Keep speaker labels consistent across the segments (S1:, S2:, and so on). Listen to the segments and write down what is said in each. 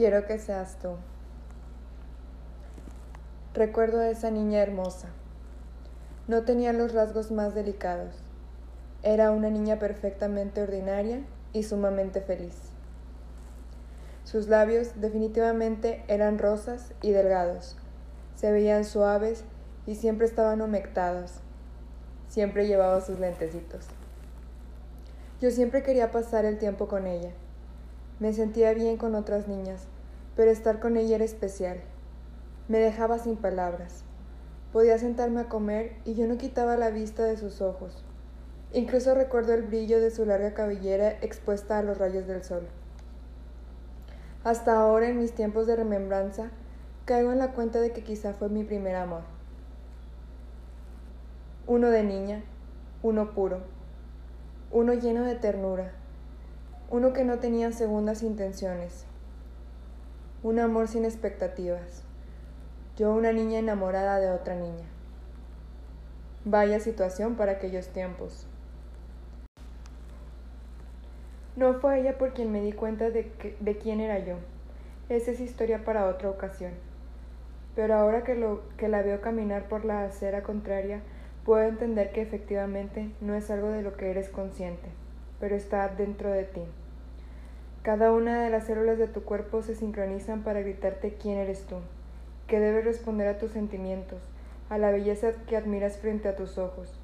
S1: Quiero que seas tú. Recuerdo a esa niña hermosa. No tenía los rasgos más delicados. Era una niña perfectamente ordinaria y sumamente feliz. Sus labios definitivamente eran rosas y delgados. Se veían suaves y siempre estaban humectados. Siempre llevaba sus lentecitos. Yo siempre quería pasar el tiempo con ella. Me sentía bien con otras niñas, pero estar con ella era especial. Me dejaba sin palabras. Podía sentarme a comer y yo no quitaba la vista de sus ojos. Incluso recuerdo el brillo de su larga cabellera expuesta a los rayos del sol. Hasta ahora, en mis tiempos de remembranza, caigo en la cuenta de que quizá fue mi primer amor. Uno de niña, uno puro, uno lleno de ternura, uno que no tenía segundas intenciones, un amor sin expectativas, yo una niña enamorada de otra niña. Vaya situación para aquellos tiempos. No fue ella por quien me di cuenta de, de quién era yo. Esa es historia para otra ocasión. Pero ahora que, lo, que la veo caminar por la acera contraria, puedo entender que efectivamente no es algo de lo que eres consciente, pero está dentro de ti. Cada una de las células de tu cuerpo se sincronizan para gritarte quién eres tú, que debes responder a tus sentimientos, a la belleza que admiras frente a tus ojos.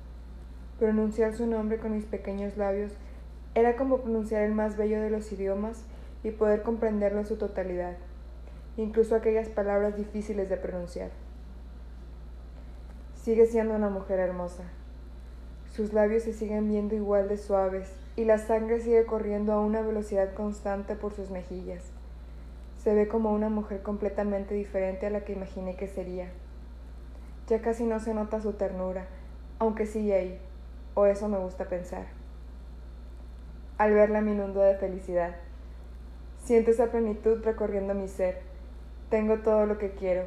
S1: Pronunciar su nombre con mis pequeños labios era como pronunciar el más bello de los idiomas y poder comprenderlo en su totalidad, incluso aquellas palabras difíciles de pronunciar. Sigue siendo una mujer hermosa. Sus labios se siguen viendo igual de suaves y la sangre sigue corriendo a una velocidad constante por sus mejillas. Se ve como una mujer completamente diferente a la que imaginé que sería. Ya casi no se nota su ternura, aunque sigue ahí, o eso me gusta pensar. Al verla me inundo de felicidad. Siento esa plenitud recorriendo mi ser. Tengo todo lo que quiero,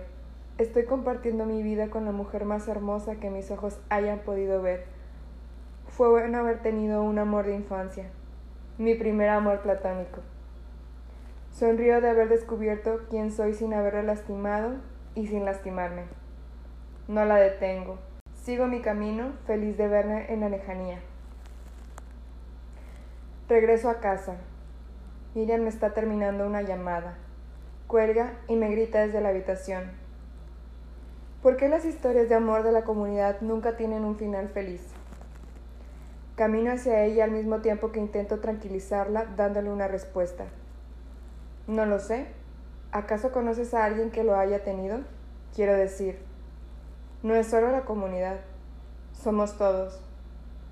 S1: Estoy compartiendo mi vida con la mujer más hermosa que mis ojos hayan podido ver. Fue bueno haber tenido un amor de infancia, mi primer amor platónico. Sonrío de haber descubierto quién soy sin haberla lastimado y sin lastimarme. No la detengo. Sigo mi camino, feliz de verla en la lejanía. Regreso a casa. Miriam me está terminando una llamada. Cuelga y me grita desde la habitación. ¿Por qué las historias de amor de la comunidad nunca tienen un final feliz? Camino hacia ella al mismo tiempo que intento tranquilizarla dándole una respuesta. No lo sé. ¿Acaso conoces a alguien que lo haya tenido? Quiero decir, no es solo la comunidad, somos todos.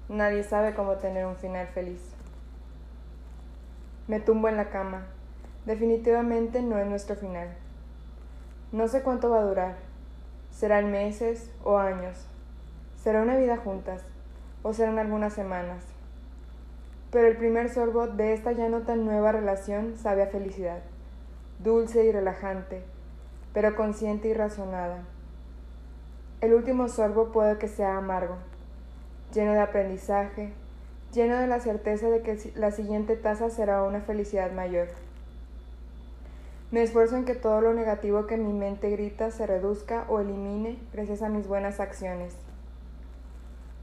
S1: Nadie sabe cómo tener un final feliz. Me tumbo en la cama. Definitivamente no es nuestro final. No sé cuánto va a durar Serán meses o años. Será una vida juntas o serán algunas semanas. Pero el primer sorbo de esta ya no tan nueva relación sabe a felicidad, dulce y relajante, pero consciente y razonada. El último sorbo puede que sea amargo, lleno de aprendizaje, lleno de la certeza de que la siguiente taza será una felicidad mayor. Me esfuerzo en que todo lo negativo que mi mente grita se reduzca o elimine gracias a mis buenas acciones.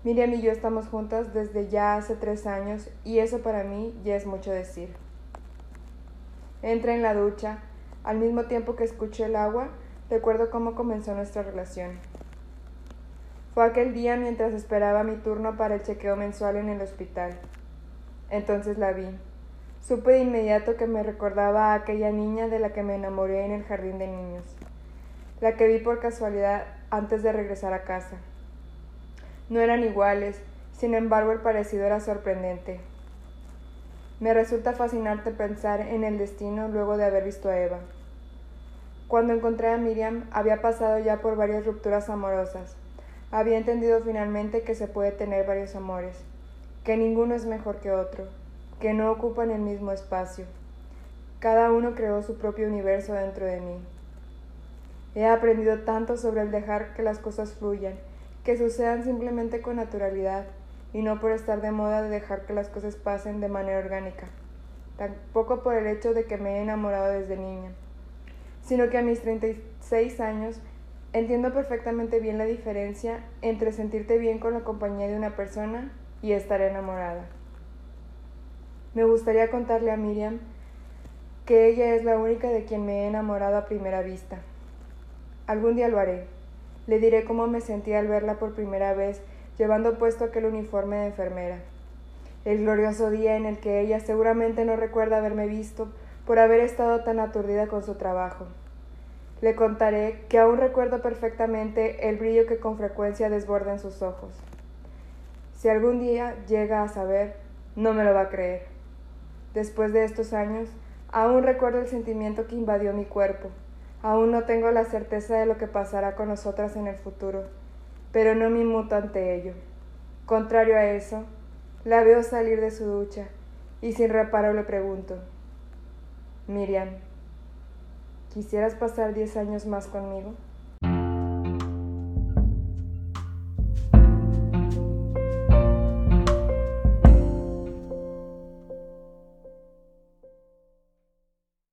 S1: Miriam y yo estamos juntas desde ya hace tres años y eso para mí ya es mucho decir. Entra en la ducha, al mismo tiempo que escucho el agua, recuerdo cómo comenzó nuestra relación. Fue aquel día mientras esperaba mi turno para el chequeo mensual en el hospital. Entonces la vi. Supe de inmediato que me recordaba a aquella niña de la que me enamoré en el jardín de niños, la que vi por casualidad antes de regresar a casa. No eran iguales, sin embargo el parecido era sorprendente. Me resulta fascinante pensar en el destino luego de haber visto a Eva. Cuando encontré a Miriam había pasado ya por varias rupturas amorosas. Había entendido finalmente que se puede tener varios amores, que ninguno es mejor que otro que no ocupan el mismo espacio. Cada uno creó su propio universo dentro de mí. He aprendido tanto sobre el dejar que las cosas fluyan, que sucedan simplemente con naturalidad y no por estar de moda de dejar que las cosas pasen de manera orgánica. Tampoco por el hecho de que me he enamorado desde niña. sino que a mis 36 años entiendo perfectamente bien la diferencia entre sentirte bien con la compañía de una persona y estar enamorada. Me gustaría contarle a Miriam que ella es la única de quien me he enamorado a primera vista. Algún día lo haré. Le diré cómo me sentí al verla por primera vez llevando puesto aquel uniforme de enfermera. El glorioso día en el que ella seguramente no recuerda haberme visto por haber estado tan aturdida con su trabajo. Le contaré que aún recuerdo perfectamente el brillo que con frecuencia desborda en sus ojos. Si algún día llega a saber, no me lo va a creer. Después de estos años, aún recuerdo el sentimiento que invadió mi cuerpo. Aún no tengo la certeza de lo que pasará con nosotras en el futuro, pero no me inmuto ante ello. Contrario a eso, la veo salir de su ducha y sin reparo le pregunto, Miriam, ¿quisieras pasar diez años más conmigo?